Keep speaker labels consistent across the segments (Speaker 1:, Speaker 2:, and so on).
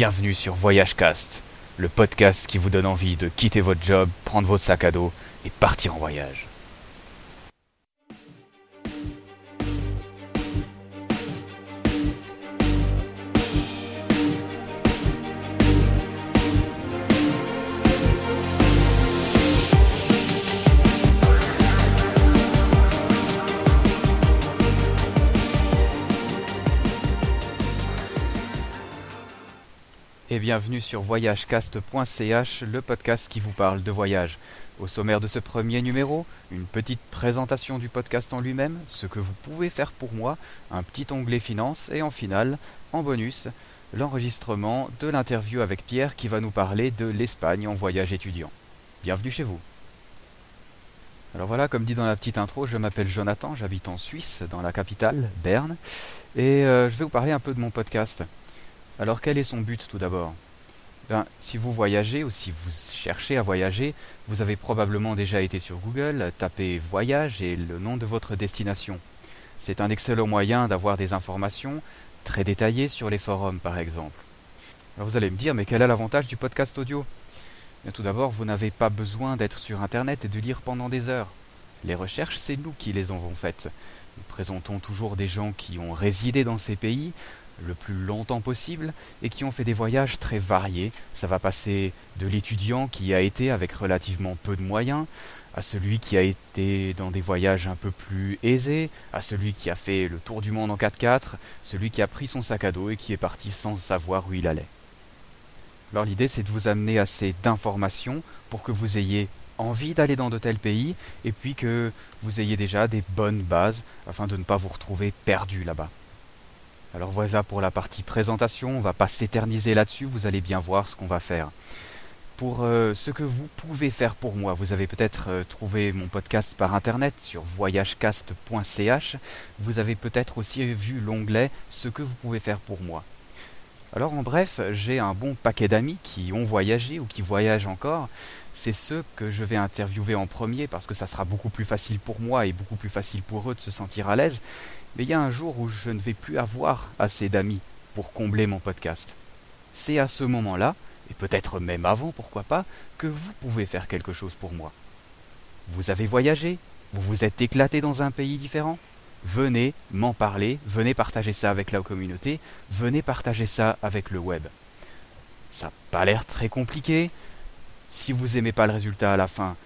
Speaker 1: Bienvenue sur VoyageCast, le podcast qui vous donne envie de quitter votre job, prendre votre sac à dos et partir en voyage. Et bienvenue sur voyagecast.ch, le podcast qui vous parle de voyage. Au sommaire de ce premier numéro, une petite présentation du podcast en lui-même, ce que vous pouvez faire pour moi, un petit onglet finance et en finale, en bonus, l'enregistrement de l'interview avec Pierre qui va nous parler de l'Espagne en voyage étudiant. Bienvenue chez vous. Alors voilà, comme dit dans la petite intro, je m'appelle Jonathan, j'habite en Suisse, dans la capitale, Berne, et euh, je vais vous parler un peu de mon podcast. Alors quel est son but tout d'abord? Ben, Si vous voyagez ou si vous cherchez à voyager, vous avez probablement déjà été sur Google, tapé voyage et le nom de votre destination. C'est un excellent moyen d'avoir des informations très détaillées sur les forums par exemple. Alors vous allez me dire, mais quel est l'avantage du podcast audio? Bien, Tout d'abord, vous n'avez pas besoin d'être sur Internet et de lire pendant des heures. Les recherches, c'est nous qui les avons faites. Nous présentons toujours des gens qui ont résidé dans ces pays, le plus longtemps possible et qui ont fait des voyages très variés. Ça va passer de l'étudiant qui a été avec relativement peu de moyens à celui qui a été dans des voyages un peu plus aisés, à celui qui a fait le tour du monde en 4x4, celui qui a pris son sac à dos et qui est parti sans savoir où il allait. Alors l'idée c'est de vous amener assez d'informations pour que vous ayez envie d'aller dans de tels pays et puis que vous ayez déjà des bonnes bases afin de ne pas vous retrouver perdu là-bas. Alors voilà pour la partie présentation, on va pas s'éterniser là-dessus, vous allez bien voir ce qu'on va faire. Pour euh, ce que vous pouvez faire pour moi, vous avez peut-être euh, trouvé mon podcast par internet sur voyagecast.ch, vous avez peut-être aussi vu l'onglet Ce que vous pouvez faire pour moi. Alors en bref, j'ai un bon paquet d'amis qui ont voyagé ou qui voyagent encore. C'est ceux que je vais interviewer en premier parce que ça sera beaucoup plus facile pour moi et beaucoup plus facile pour eux de se sentir à l'aise. Mais il y a un jour où je ne vais plus avoir assez d'amis pour combler mon podcast. C'est à ce moment-là, et peut-être même avant, pourquoi pas, que vous pouvez faire quelque chose pour moi. Vous avez voyagé Vous vous êtes éclaté dans un pays différent? Venez m'en parler, venez partager ça avec la communauté, venez partager ça avec le web. Ça n'a pas l'air très compliqué. Si vous aimez pas le résultat à la fin,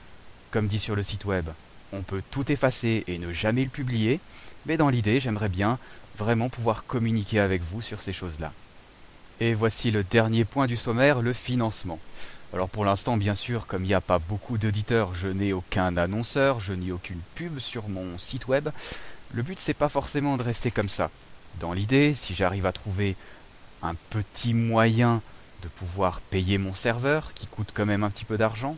Speaker 1: comme dit sur le site web, on peut tout effacer et ne jamais le publier, mais dans l'idée, j'aimerais bien vraiment pouvoir communiquer avec vous sur ces choses-là. Et voici le dernier point du sommaire, le financement. Alors pour l'instant, bien sûr, comme il n'y a pas beaucoup d'auditeurs, je n'ai aucun annonceur, je n'ai aucune pub sur mon site web. Le but, c'est pas forcément de rester comme ça. Dans l'idée, si j'arrive à trouver un petit moyen de pouvoir payer mon serveur, qui coûte quand même un petit peu d'argent,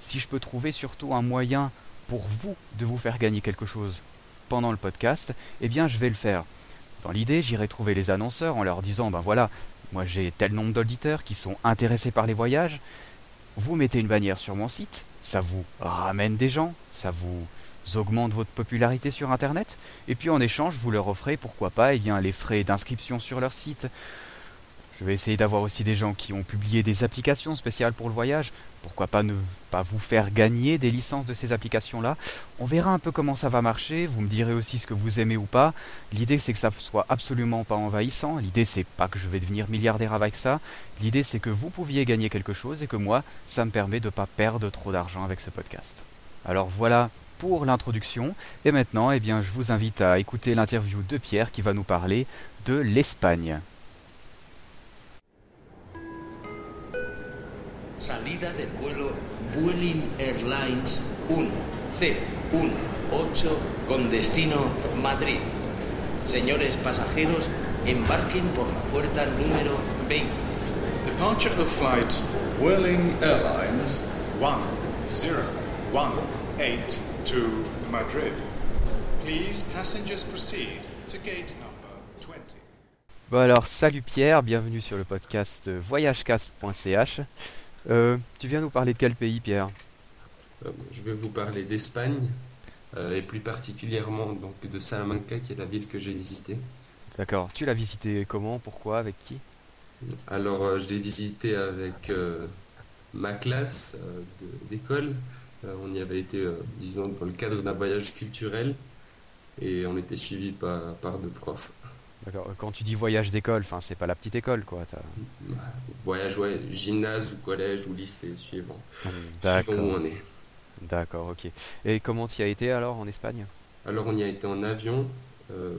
Speaker 1: si je peux trouver surtout un moyen pour vous de vous faire gagner quelque chose pendant le podcast, eh bien je vais le faire. Dans l'idée, j'irai trouver les annonceurs en leur disant ben voilà, moi j'ai tel nombre d'auditeurs qui sont intéressés par les voyages, vous mettez une bannière sur mon site, ça vous ramène des gens, ça vous augmente votre popularité sur internet, et puis en échange vous leur offrez pourquoi pas eh bien, les frais d'inscription sur leur site, je vais essayer d'avoir aussi des gens qui ont publié des applications spéciales pour le voyage. Pourquoi pas ne pas vous faire gagner des licences de ces applications-là? On verra un peu comment ça va marcher. Vous me direz aussi ce que vous aimez ou pas. L'idée c'est que ça soit absolument pas envahissant. L'idée c'est pas que je vais devenir milliardaire avec ça. L'idée c'est que vous pouviez gagner quelque chose et que moi, ça me permet de ne pas perdre trop d'argent avec ce podcast. Alors voilà pour l'introduction. Et maintenant, eh bien, je vous invite à écouter l'interview de Pierre qui va nous parler de l'Espagne.
Speaker 2: Salida del vuelo Vueling Airlines 1018 con destino Madrid. Señores pasajeros, embarquen por la puerta número 20.
Speaker 3: Departure of flight Whirling Airlines 1018 to Madrid. Please, passengers proceed to gate number 20.
Speaker 1: Bon alors, salut Pierre, bienvenue sur le podcast voyagecast.ch. Euh, tu viens nous parler de quel pays Pierre
Speaker 4: Euh, Je vais vous parler d'Espagne euh, et plus particulièrement donc de Salamanca qui est la ville que j'ai visitée.
Speaker 1: D'accord, tu l'as visité comment, pourquoi, avec qui
Speaker 4: Alors, euh, je l'ai visité avec ma classe d'école. On y avait été, disons, dans le cadre d'un voyage culturel et on était suivi par, par deux profs.
Speaker 1: D'accord. Quand tu dis voyage d'école, enfin, c'est pas la petite école, quoi. t'as-
Speaker 4: Voyage, ouais, gymnase ou collège ou lycée, suivant. Suivant où on est.
Speaker 1: D'accord, ok. Et comment tu y as été alors en Espagne?
Speaker 4: Alors, on y a été en avion euh,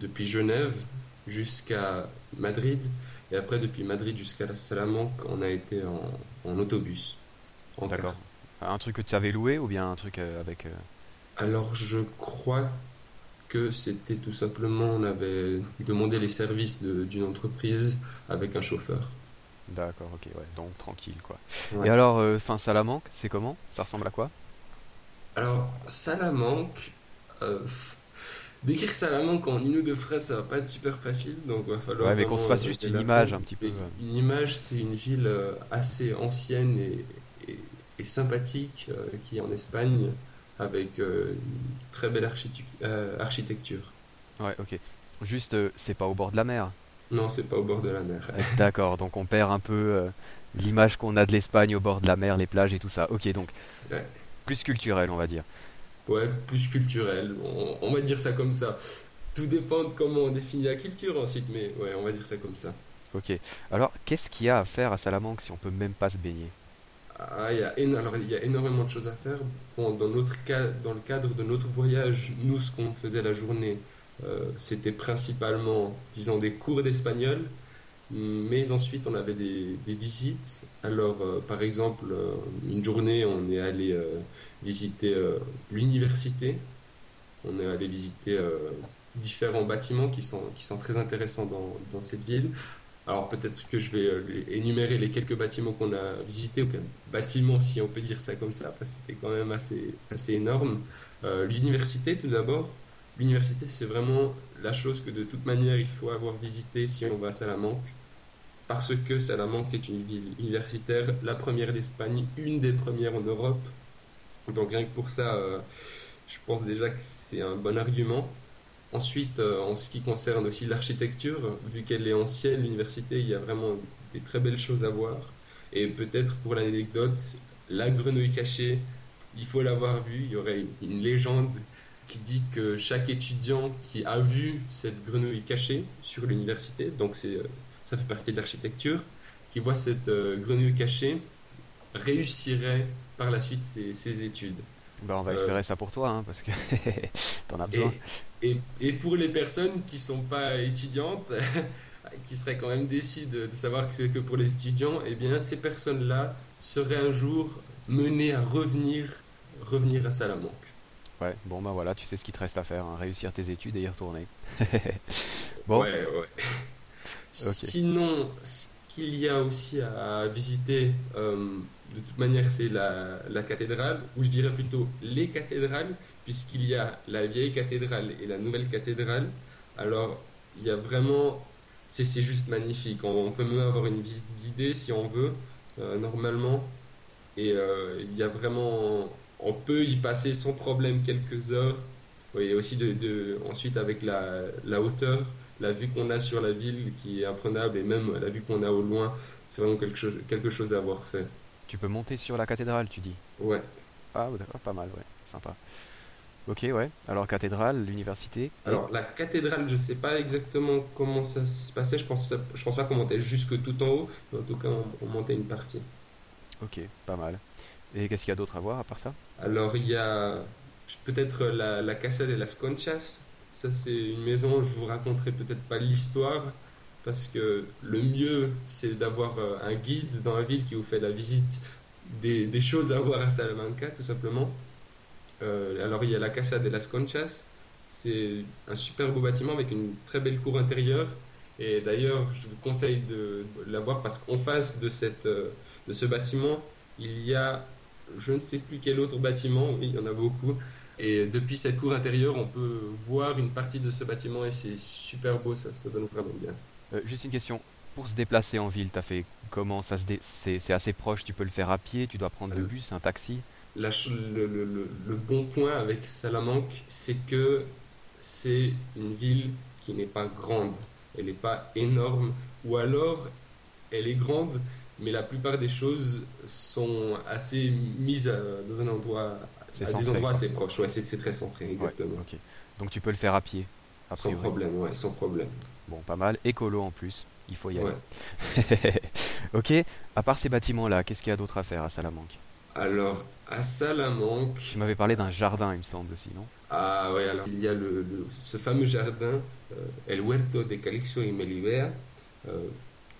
Speaker 4: depuis Genève jusqu'à Madrid et après, depuis Madrid jusqu'à la Salamanque, on a été en, en autobus. en car.
Speaker 1: D'accord. Un truc que tu avais loué ou bien un truc euh, avec... euh,
Speaker 4: Alors, je crois que c'était tout simplement, on avait demandé les services d'une entreprise avec un chauffeur.
Speaker 1: D'accord, ok, ouais. Donc tranquille, quoi.
Speaker 4: Ouais.
Speaker 1: Et alors, euh, fin Salamanque, c'est comment? Ça ressemble à quoi?
Speaker 4: Alors, Salamanque, euh, décrire Salamanque en une ou deux phrases, ça va pas être super facile, donc va falloir
Speaker 1: Ouais, mais qu'on se fasse juste une image un petit peu.
Speaker 4: Une image, c'est une ville euh, assez ancienne et, et- et sympathique euh, qui est en Espagne, avec euh, une très belle euh, architecture.
Speaker 1: Ouais, ok. Juste, euh, c'est pas au bord de la mer.
Speaker 4: Non, c'est pas au bord de la mer.
Speaker 1: D'accord, donc on perd un peu euh, l'image qu'on a de l'Espagne au bord de la mer, les plages et tout ça. Ok, donc
Speaker 4: Ouais.
Speaker 1: plus culturel, on va dire.
Speaker 4: Ouais, plus culturel, on, on va dire ça comme ça. Tout dépend de comment on définit la culture ensuite, mais ouais, on va dire ça comme ça.
Speaker 1: Ok. Alors, qu'est-ce qu'il y a à faire à Salamanque si on peut même pas se baigner?
Speaker 4: Ah, il y a, alors, il y a énormément de choses à faire. Bon, dans, notre cas, dans le cadre de notre voyage, nous, ce qu'on faisait la journée, euh, c'était principalement, disons, des cours d'espagnol. Mais ensuite, on avait des, des visites. Alors, euh, par exemple, euh, une journée, on est allé visiter l'université. On est allé visiter différents bâtiments qui sont, qui sont très intéressants dans, dans cette ville. Alors peut-être que je vais euh, énumérer les quelques bâtiments qu'on a visités, ou bâtiments si on peut dire ça comme ça, parce que c'était quand même assez, assez énorme. Euh, L'université tout d'abord. L'université c'est vraiment la chose que de toute manière il faut avoir visité si on va à Salamanque, parce que Salamanque est une ville universitaire, la première d'Espagne, une des premières en Europe. Donc rien que pour ça, euh, je pense déjà que c'est un bon argument. Ensuite, euh, en ce qui concerne aussi l'architecture, vu qu'elle est ancienne, l'université, il y a vraiment des très belles choses à voir. Et peut-être pour l'anecdote, la grenouille cachée, il faut l'avoir vue. Il y aurait une légende qui dit que chaque étudiant qui a vu cette grenouille cachée sur l'université, donc euh, ça fait partie de l'architecture, qui voit cette euh, grenouille cachée, réussirait par la suite ses études.
Speaker 1: Bah, on va
Speaker 4: Euh,
Speaker 1: espérer ça pour toi, hein, parce que t'en as besoin.
Speaker 4: et, et pour les personnes qui sont pas étudiantes, qui seraient quand même déçues de, de savoir que c'est que pour les étudiants, eh bien, ces personnes-là seraient un jour menées à revenir, revenir à Salamanque.
Speaker 1: Ouais, bon bah voilà, tu sais ce qu'il te reste à faire, hein, réussir tes études et y retourner. Bon,
Speaker 4: Ouais, ouais. Sinon, qu'il y a aussi à visiter, euh, de toute manière, c'est la, cathédrale, ou je dirais plutôt les cathédrales, puisqu'il y a la vieille cathédrale et la nouvelle cathédrale. Alors, il y a vraiment, c'est juste magnifique. On, peut même avoir une visite guidée si on veut, euh, normalement. Et euh, il y a vraiment, on peut y passer sans problème quelques heures. Et aussi de, de- ensuite avec la, la hauteur, la vue qu'on a sur la ville qui est imprenable et même la vue qu'on a au loin, c'est vraiment quelque chose, quelque chose à avoir fait.
Speaker 1: tu peux monter sur la cathédrale, tu dis.
Speaker 4: Ouais.
Speaker 1: Ah, d'accord, pas mal, ouais, sympa. Ok, ouais. Alors cathédrale, l'université.
Speaker 4: Alors la cathédrale, je sais pas exactement comment ça se passait. Je pense, je pense pas qu'on montait jusque tout en haut, mais en tout cas on, on montait une partie.
Speaker 1: Ok, pas mal. Et qu'est-ce qu'il y a d'autre à voir à part ça?
Speaker 4: Alors il y a peut-être la, la Casa de las Conchas. Ça c'est une maison, je vous raconterai peut-être pas l'histoire parce que le mieux c'est d'avoir euh, un guide dans la ville qui vous fait la visite des, choses à voir à Salamanca tout simplement. Euh, alors il y a la Casa de las Conchas. C'est un super beau bâtiment avec une très belle cour intérieure. Et d'ailleurs, je vous conseille de la voir parce qu'en face de, euh, de ce bâtiment, il y a je ne sais plus quel autre bâtiment, oui, il y en a beaucoup. Et depuis cette cour intérieure, on peut voir une partie de ce bâtiment et c'est super beau, ça, ça donne vraiment bien.
Speaker 1: Euh, juste une question. Pour se déplacer en ville, t'as fait comment ça se dé... c'est, assez proche, tu peux le faire à pied, tu dois prendre le
Speaker 4: Euh,
Speaker 1: bus, un taxi?
Speaker 4: La ch- le, le- le- le bon point avec Salamanque, c'est que c'est une ville qui n'est pas grande, elle n'est pas énorme, ou alors elle est grande, mais la plupart des choses sont assez mises euh, dans un endroit, à des endroits assez proches. Ouais, c'est très centré, exactement.
Speaker 1: Ouais, ok. Donc tu peux le faire à pied.
Speaker 4: Sans problème, ouais, sans problème.
Speaker 1: Bon, pas mal. Écolo en plus. Il faut y aller.
Speaker 4: Ouais.
Speaker 1: ok. À part ces bâtiments-là, qu'est-ce qu'il y a d'autre à faire à Salamanque?
Speaker 4: Alors, à Salamanque,
Speaker 1: Tu m'avais parlé d'un jardin, il me semble aussi, non?
Speaker 4: Ah ouais, alors il y a le, le- ce fameux jardin, euh, El Huerto de Calixto y Melibea, euh,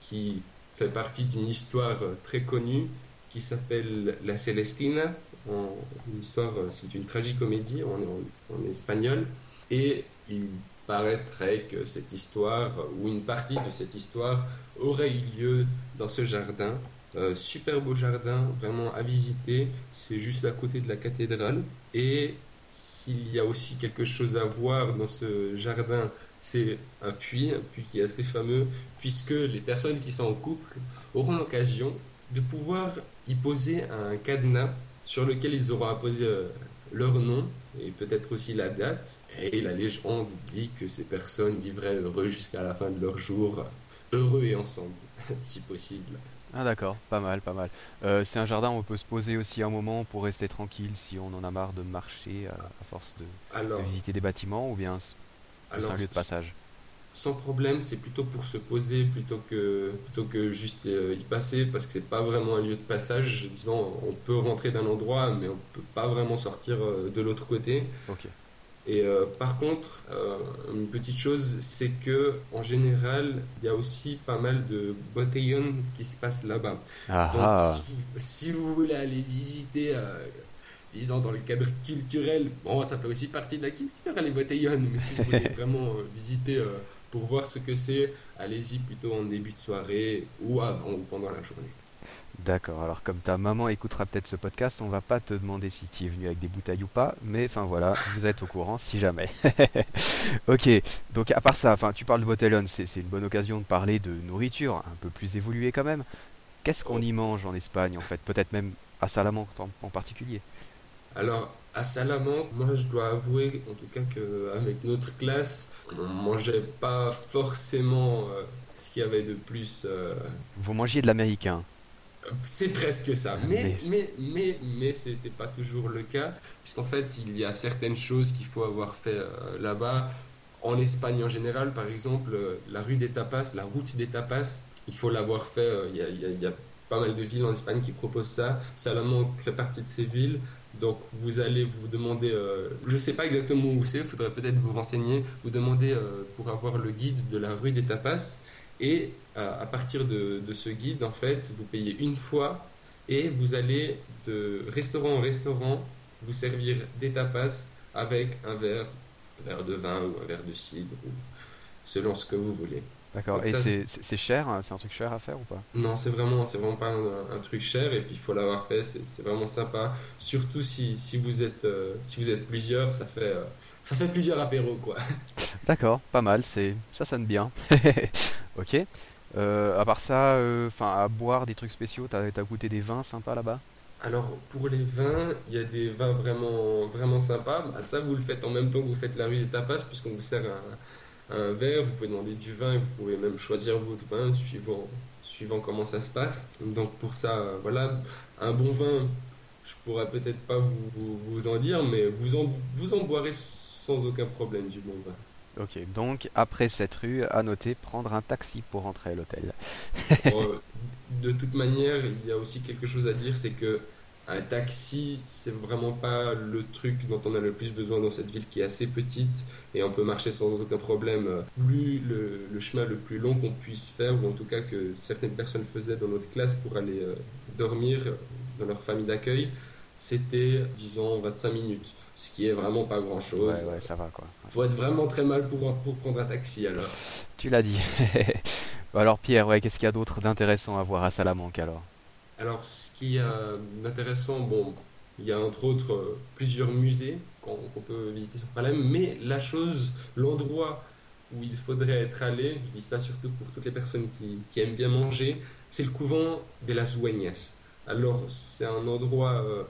Speaker 4: qui fait partie d'une histoire euh, très connue qui s'appelle La Celestina. En, une histoire, euh, c'est une tragicomédie en, en, espagnol. Et il paraîtrait que cette histoire, ou une partie de cette histoire, aurait eu lieu dans ce jardin. Euh, super beau jardin, vraiment à visiter. C'est juste à côté de la cathédrale. Et s'il y a aussi quelque chose à voir dans ce jardin, c'est un puits, un puits qui est assez fameux, puisque les personnes qui sont en couple auront l'occasion de pouvoir y poser un cadenas sur lequel ils auront apposé euh, leur nom et peut-être aussi la date. Et la légende dit que ces personnes vivraient heureux jusqu'à la fin de leur jour, heureux et ensemble, si possible.
Speaker 1: Ah d'accord, pas mal, pas mal. Euh, c'est un jardin où on peut se poser aussi un moment pour rester tranquille si on en a marre de marcher à, à force de, visiter des bâtiments ou bien
Speaker 4: alors
Speaker 1: un lieu de passage.
Speaker 4: sans problème, c'est plutôt pour se poser plutôt que, plutôt que juste euh, y passer parce que c'est pas vraiment un lieu de passage. Disons, on peut rentrer d'un endroit, mais on peut pas vraiment sortir euh, de l'autre côté.
Speaker 1: Ok.
Speaker 4: Et euh, par contre, euh, une petite chose, c'est que en général, il y a aussi pas mal de botellons qui se passent là-bas.
Speaker 1: Ah
Speaker 4: Donc,
Speaker 1: ah.
Speaker 4: si vous, si vous voulez aller visiter, euh, disons dans le cadre culturel, bon, ça fait aussi partie de la culture, les botellons, mais si vous voulez vraiment euh, visiter euh, pour voir ce que c'est, allez-y plutôt en début de soirée ou avant ou pendant la journée.
Speaker 1: D'accord, alors comme ta maman écoutera peut-être ce podcast, on va pas te demander si tu es venu avec des bouteilles ou pas, mais enfin voilà, vous êtes au courant si jamais. ok, donc à part ça, enfin tu parles de Botellone, c'est c'est une bonne occasion de parler de nourriture, un peu plus évoluée quand même. Qu'est-ce qu'on y mange en Espagne en fait? Peut-être même à Salamanque en, en particulier?
Speaker 4: Alors, à Salamanque, moi je dois avouer en tout cas qu'avec notre classe, on mangeait pas forcément euh, ce qu'il y avait de plus. euh,
Speaker 1: Vous mangiez de l'américain.
Speaker 4: C'est presque ça, mais
Speaker 1: Mais-
Speaker 4: mais mais mais c'était pas toujours le cas, puisqu'en fait il y a certaines choses qu'il faut avoir fait euh, là-bas. En Espagne en général, par exemple, la rue des tapas, la route des tapas, il faut l'avoir fait. Il y a, il y a- il y a pas mal de villes en Espagne qui proposent ça. Salamanque fait partie de ces villes, donc vous allez vous demander, euh, je sais pas exactement où c'est, il faudrait peut-être vous renseigner, vous demander euh, pour avoir le guide de la rue des tapas. Et euh, à partir de, de ce guide, en fait, vous payez une fois et vous allez de restaurant en restaurant vous servir des tapas avec un verre, un verre de vin ou un verre de cidre, ou selon ce que vous voulez.
Speaker 1: D'accord. Et c'est cher hein C'est un truc cher à faire ou pas?
Speaker 4: Non, c'est vraiment, c'est vraiment pas un, un truc cher et puis il faut l'avoir fait, c'est vraiment sympa. Surtout si, si vous êtes, euh, si vous êtes plusieurs, ça fait, euh, ça fait plusieurs apéros quoi.
Speaker 1: D'accord, pas mal, c'est ça sonne bien. ok. Euh, à part ça, enfin à boire des trucs spéciaux, t'as t'as goûté des vins sympas là-bas?
Speaker 4: Alors pour les vins, il y a des vins vraiment, vraiment sympas. Bah, ça, vous le faites en même temps que vous faites la rue des tapas, puisqu'on vous sert un, un verre. Vous pouvez demander du vin vous pouvez même choisir votre vin suivant, suivant comment ça se passe. Donc pour ça, euh, voilà, un bon vin, je pourrais peut-être pas vous, vous, vous en dire, mais vous en, vous en boirez sans aucun problème du bon vin.
Speaker 1: Ok, donc après cette rue, à noter, prendre un taxi pour rentrer à l'hôtel.
Speaker 4: Euh, de toute manière, il y a aussi quelque chose à dire, c'est que un taxi, c'est vraiment pas le truc dont on a le plus besoin dans cette ville qui est assez petite et on peut marcher sans aucun problème. Plus le, le chemin le plus long qu'on puisse faire, ou en tout cas que certaines personnes faisaient dans notre classe pour aller euh, dormir dans leur famille d'accueil, c'était, disons, 25 minutes, ce qui est vraiment pas grand chose.
Speaker 1: Ouais, ouais, ça va quoi.
Speaker 4: Faut être vraiment très mal pour, pour prendre un taxi alors.
Speaker 1: Tu l'as dit. Alors Pierre, ouais, qu'est-ce qu'il y a d'autre d'intéressant à voir à Salamanque alors?
Speaker 4: Alors, ce qui est euh, intéressant, bon, il y a entre autres euh, plusieurs musées qu'on peut visiter sur Palem, mais la chose, l'endroit où il faudrait être allé, je dis ça surtout pour toutes les personnes qui, aiment bien manger, c'est le couvent de las Dueñas. Alors, c'est un endroit, euh,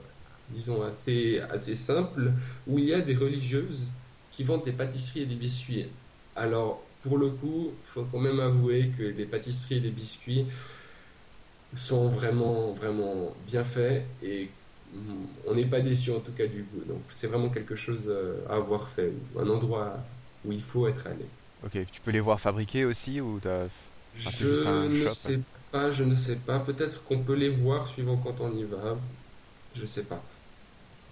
Speaker 4: disons, assez, assez simple, où il y a des religieuses qui vendent des pâtisseries et des biscuits. Alors, pour le coup, faut quand même avouer que les pâtisseries et les biscuits, sont vraiment, vraiment bien faits et on n'est pas déçu en tout cas du goût. Donc c'est vraiment quelque chose à avoir fait, un endroit où il faut être allé.
Speaker 1: Ok, tu peux les voir fabriquer aussi ou as...
Speaker 4: Je ne sais pas, je ne sais pas. Peut-être qu'on peut les voir suivant quand on y va. Je sais pas.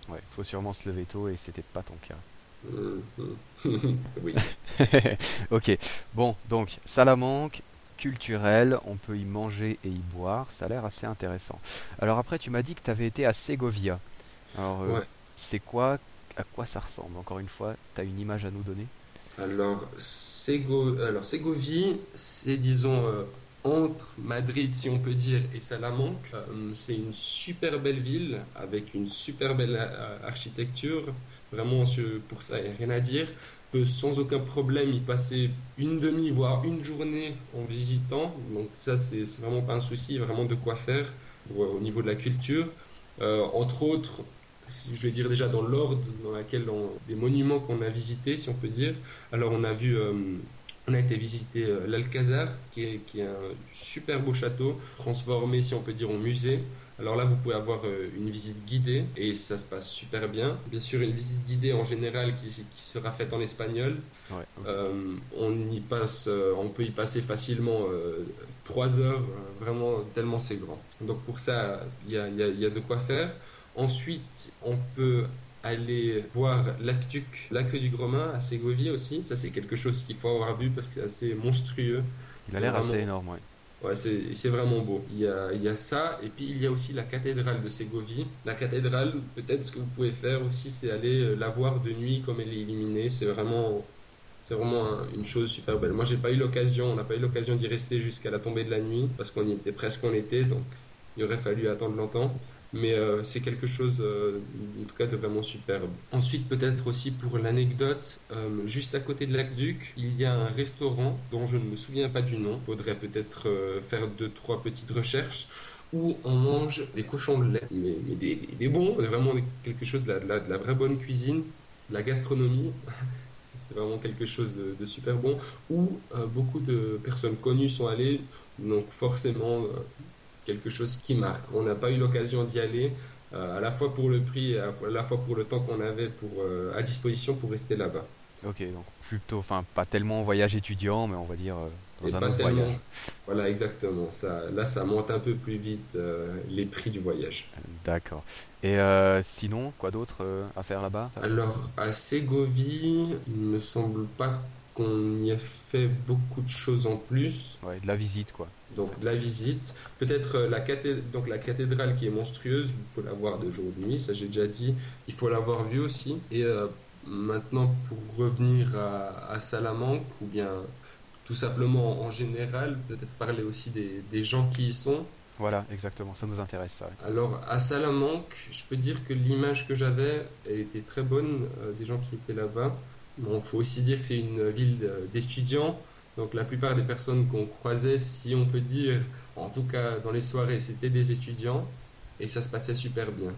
Speaker 1: Ouais, faut sûrement se lever tôt et c'était pas ton cas.
Speaker 4: Mhm. oui.
Speaker 1: ok, bon, donc Salamanque, culturel, on peut y manger et y boire, ça a l'air assez intéressant. Alors après, tu m'as dit que tu avais été à Ségovia. Alors, euh, c'est quoi, à quoi ça ressemble? Encore une fois, tu as une image à nous donner?
Speaker 4: Alors, Sego... Alors, Ségovie, c'est disons euh, entre Madrid, si on peut dire, et Salamanque. Euh, c'est une super belle ville avec une super belle architecture. Vraiment, pour ça, il n'y a rien à dire sans aucun problème y passer une demi, voire une journée en visitant. Donc ça, c'est vraiment pas un souci, vraiment de quoi faire au niveau de la culture. Euh, entre autres, je vais dire déjà dans l'ordre dans laquelle des monuments qu'on a visités, si on peut dire. Alors on a vu euh, on a été visiter euh, l'Alcazar, qui est, qui est, un super beau château, transformé, si on peut dire, en musée. Alors là, vous pouvez avoir euh, une visite guidée et ça se passe super bien. Bien sûr, une visite guidée en général qui, qui sera faite en espagnol. Euh, on y passe, on peut y passer facilement trois heures, vraiment tellement c'est grand. Donc pour ça, il y a, y a de quoi faire. Ensuite, on peut aller voir l'aqueduc, lac du Gromain à Ségovie aussi. Ça, c'est quelque chose qu'il faut avoir vu parce que c'est assez monstrueux.
Speaker 1: Il a l'air assez énorme, oui.
Speaker 4: Ouais, c'est vraiment beau. Il y, a, il y, a, ça, et puis il y a aussi la cathédrale de Ségovie. La cathédrale, peut-être ce que vous pouvez faire aussi, c'est aller euh, la voir de nuit comme elle est illuminée. C'est vraiment, c'est vraiment une chose super belle. Moi, j'ai pas eu l'occasion, on n'a pas eu l'occasion d'y rester jusqu'à la tombée de la nuit parce qu'on y était presque en été, donc il aurait fallu attendre longtemps mais euh, c'est quelque chose euh, en tout cas de vraiment superbe. Ensuite peut-être aussi pour l'anecdote, euh, juste à côté de l'Aqueduc, il y a un restaurant dont je ne me souviens pas du nom, faudrait peut-être faire deux trois petites recherches où on mange des cochons de lait, mais, des, bons, vraiment quelque chose de la, vraie bonne cuisine, la gastronomie. c'est vraiment quelque chose de, super bon, où beaucoup de personnes connues sont allées, donc forcément quelque chose qui marque. On n'a pas eu l'occasion d'y aller, euh, à la fois pour le prix et à la fois pour le temps qu'on avait pour, euh, à disposition pour rester là-bas.
Speaker 1: Ok, donc plutôt, enfin pas tellement en voyage étudiant, mais on va dire euh, dans un autre voyage.
Speaker 4: Voilà, exactement. Ça, là, ça monte un peu plus vite les prix du voyage.
Speaker 1: D'accord. Et sinon, quoi d'autre à faire là-bas?
Speaker 4: Alors, à Ségovie, il me semble pas qu'on y ait fait beaucoup de choses en plus.
Speaker 1: Ouais, de la visite, quoi.
Speaker 4: Donc de la visite, peut-être euh, la, donc la cathédrale qui est monstrueuse, vous pouvez la voir de jour et de nuit, ça j'ai déjà dit, il faut l'avoir vue aussi. Et euh, maintenant pour revenir à, Salamanque, ou bien tout simplement en général, peut-être parler aussi des, gens qui y sont.
Speaker 1: Voilà, exactement, ça nous intéresse ça.
Speaker 4: Alors à Salamanque, je peux dire que l'image que j'avais était très bonne euh, des gens qui étaient là-bas. Bon, il faut aussi dire que c'est une ville d'étudiants. Donc la plupart des personnes qu'on croisait, si on peut dire, en tout cas dans les soirées, c'était des étudiants et ça se passait super bien.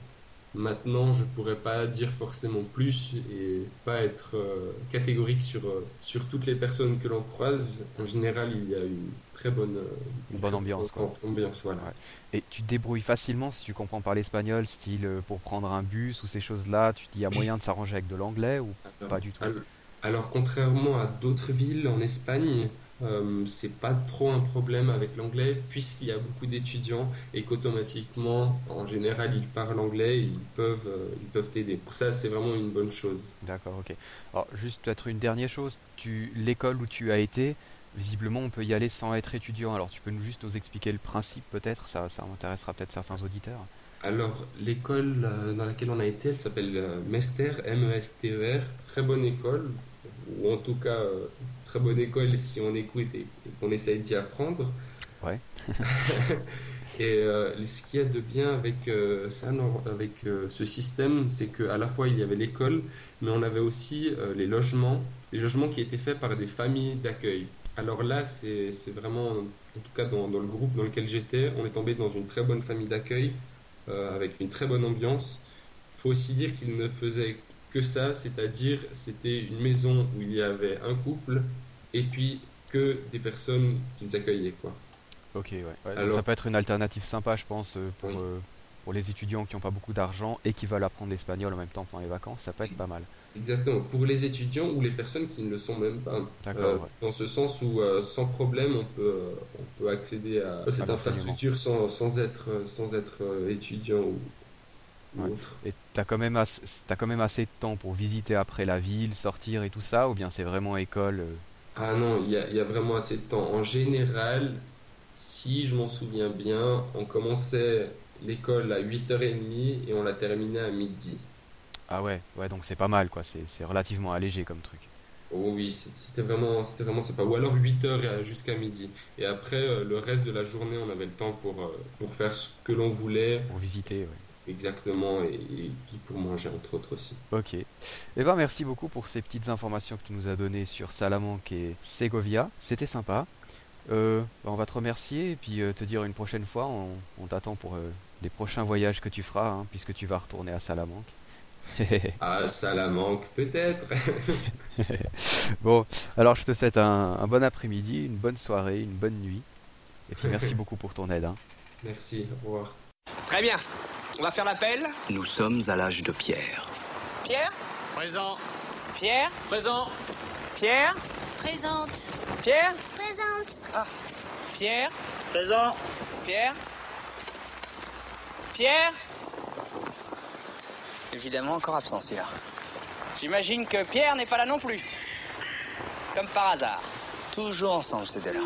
Speaker 4: Maintenant, je pourrais pas dire forcément plus et pas être euh, catégorique sur, euh, sur toutes les personnes que l'on croise. En général, il y a une très bonne,
Speaker 1: euh, une bonne ambiance.
Speaker 4: ambiance voilà.
Speaker 1: Et tu te débrouilles facilement si tu comprends pas l'espagnol, style pour prendre un bus ou ces choses-là. Tu dis, il y a moyen de s'arranger avec de l'anglais ou pas du tout?
Speaker 4: alors, contrairement à d'autres villes en Espagne, euh, c'est pas trop un problème avec l'anglais puisqu'il y a beaucoup d'étudiants et qu'automatiquement, en général, ils parlent anglais et ils peuvent, euh, ils peuvent t'aider. Pour ça, c'est vraiment une bonne chose.
Speaker 1: D'accord, ok. Alors, juste peut-être une dernière chose. Tu, l'école où tu as été, visiblement, on peut y aller sans être étudiant. Alors, tu peux nous juste nous expliquer le principe, peut-être? Ça, ça intéressera peut-être certains auditeurs.
Speaker 4: Alors, l'école euh, dans laquelle on a été, elle s'appelle euh, Mester, M-E-S-T-E-R. Très bonne école, ou en tout cas, euh, très bonne école si on écoute et, qu'on essaye d'y apprendre.
Speaker 1: Ouais.
Speaker 4: et ce qu'il y a de bien avec ça, avec ce système, c'est qu'à la fois il y avait l'école, mais on avait aussi les logements, les logements qui étaient faits par des familles d'accueil. Alors là, c'est vraiment, en tout cas dans, dans, le groupe dans lequel j'étais, on est tombé dans une très bonne famille d'accueil euh, avec une très bonne ambiance. Il faut aussi dire qu'il ne faisait que ça, c'est-à-dire c'était une maison où il y avait un couple et puis que des personnes qu'ils accueillaient. Quoi.
Speaker 1: Ok, ouais.
Speaker 4: Alors-
Speaker 1: ça peut être une alternative sympa, je pense, euh, pour,
Speaker 4: Oui.
Speaker 1: euh, pour les étudiants qui n'ont pas beaucoup d'argent et qui veulent apprendre l'espagnol en même temps pendant les vacances. Ça peut être pas mal.
Speaker 4: Exactement, pour les étudiants ou les personnes qui ne le sont même pas.
Speaker 1: D'accord,
Speaker 4: Euh,
Speaker 1: ouais.
Speaker 4: Dans ce sens où, euh, sans problème, on peut, on peut accéder à cette infrastructure sans, sans être, sans être étudiant ou
Speaker 1: Ouais. Et t'as quand, même as- t'as quand même assez de temps pour visiter après la ville, sortir et tout ça, ou bien c'est vraiment école euh,
Speaker 4: Ah non, il y a, il y a vraiment assez de temps. En général, si je m'en souviens bien, on commençait l'école à 8h30 et on la terminait à midi.
Speaker 1: Ah ouais, ouais, donc c'est pas mal, quoi. C'est c'est relativement allégé comme truc.
Speaker 4: Oh oui, c'était vraiment, c'était vraiment sympa. Ou alors 8h jusqu'à midi. Et après, euh, le reste de la journée, on avait le temps pour, euh, pour faire ce que l'on voulait
Speaker 1: Pour visiter, ouais.
Speaker 4: Exactement et, et puis pour manger entre autres aussi.
Speaker 1: Ok. Eh ben merci beaucoup pour ces petites informations que tu nous as données sur Salamanque et Segovia. C'était sympa. Euh, bah, on va te remercier et puis euh, te dire une prochaine fois. On, on t'attend pour euh, les prochains voyages que tu feras, hein, puisque tu vas retourner à Salamanque.
Speaker 4: Ah, Salamanque, peut-être.
Speaker 1: bon, alors je te souhaite un, un bon après-midi, une bonne soirée, une bonne nuit. Et puis merci beaucoup pour ton aide. hein.
Speaker 4: Merci, au revoir.
Speaker 5: Très bien. On va faire l'appel.
Speaker 6: Nous sommes à l'âge de pierre.
Speaker 5: Pierre
Speaker 7: Présent.
Speaker 5: Pierre
Speaker 7: Présent.
Speaker 5: Pierre
Speaker 8: Présente.
Speaker 5: Pierre
Speaker 8: Présente.
Speaker 5: Pierre
Speaker 7: Présent.
Speaker 5: Pierre Pierre Évidemment, encore absent celui-là. J'imagine que Pierre n'est pas là non plus. Comme par hasard. Toujours ensemble, ces deux-là.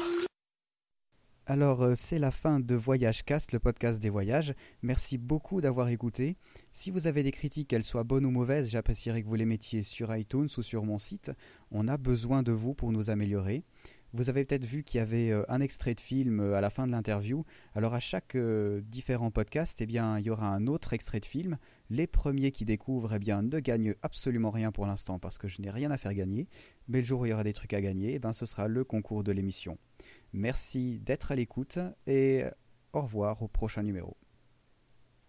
Speaker 1: Alors, euh, c'est la fin de Voyage Cast, le podcast des voyages. Merci beaucoup d'avoir écouté. Si vous avez des critiques, qu'elles soient bonnes ou mauvaises, j'apprécierais que vous les mettiez sur iTunes ou sur mon site. On a besoin de vous pour nous améliorer. Vous avez peut-être vu qu'il y avait euh, un extrait de film euh, à la fin de l'interview. Alors, à chaque différent podcast, eh bien, il y aura un autre extrait de film. Les premiers qui découvrent, eh bien, ne gagnent absolument rien pour l'instant parce que je n'ai rien à faire gagner. Mais le jour où il y aura des trucs à gagner, eh ben, ce sera le concours de l'émission. Merci d'être à l'écoute et au revoir au prochain numéro.